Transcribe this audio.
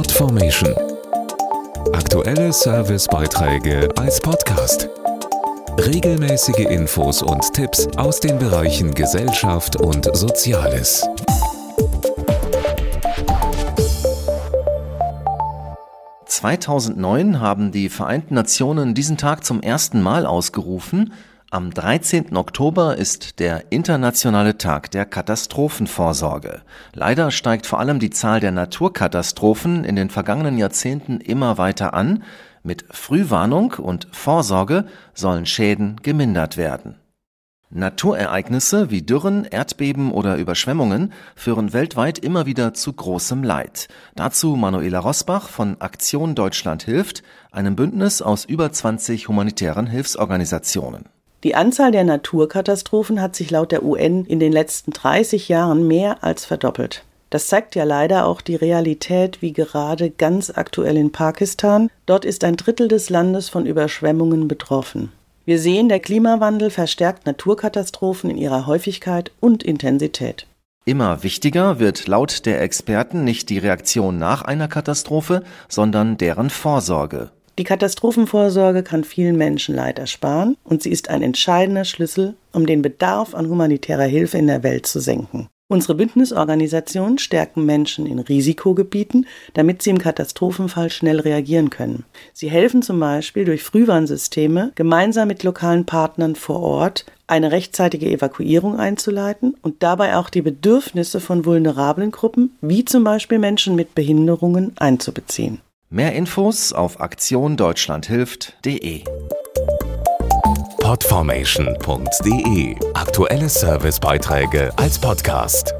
Podformation. Aktuelle Servicebeiträge als Podcast. Regelmäßige Infos und Tipps aus den Bereichen Gesellschaft und Soziales. (2009) haben die Vereinten Nationen diesen Tag zum ersten Mal ausgerufen am 13. Oktober ist der Internationale Tag der Katastrophenvorsorge. Leider steigt vor allem die Zahl der Naturkatastrophen in den vergangenen Jahrzehnten immer weiter an. Mit Frühwarnung und Vorsorge sollen Schäden gemindert werden. Naturereignisse wie Dürren, Erdbeben oder Überschwemmungen führen weltweit immer wieder zu großem Leid. Dazu Manuela Rosbach von Aktion Deutschland hilft, einem Bündnis aus über 20 humanitären Hilfsorganisationen. Die Anzahl der Naturkatastrophen hat sich laut der UN in den letzten 30 Jahren mehr als verdoppelt. Das zeigt ja leider auch die Realität wie gerade ganz aktuell in Pakistan. Dort ist ein Drittel des Landes von Überschwemmungen betroffen. Wir sehen, der Klimawandel verstärkt Naturkatastrophen in ihrer Häufigkeit und Intensität. Immer wichtiger wird laut der Experten nicht die Reaktion nach einer Katastrophe, sondern deren Vorsorge. Die Katastrophenvorsorge kann vielen Menschen Leid ersparen und sie ist ein entscheidender Schlüssel, um den Bedarf an humanitärer Hilfe in der Welt zu senken. Unsere Bündnisorganisationen stärken Menschen in Risikogebieten, damit sie im Katastrophenfall schnell reagieren können. Sie helfen zum Beispiel durch Frühwarnsysteme gemeinsam mit lokalen Partnern vor Ort eine rechtzeitige Evakuierung einzuleiten und dabei auch die Bedürfnisse von vulnerablen Gruppen, wie zum Beispiel Menschen mit Behinderungen, einzubeziehen. Mehr Infos auf aktiondeutschlandhilft.de. Podformation.de Aktuelle Servicebeiträge als Podcast.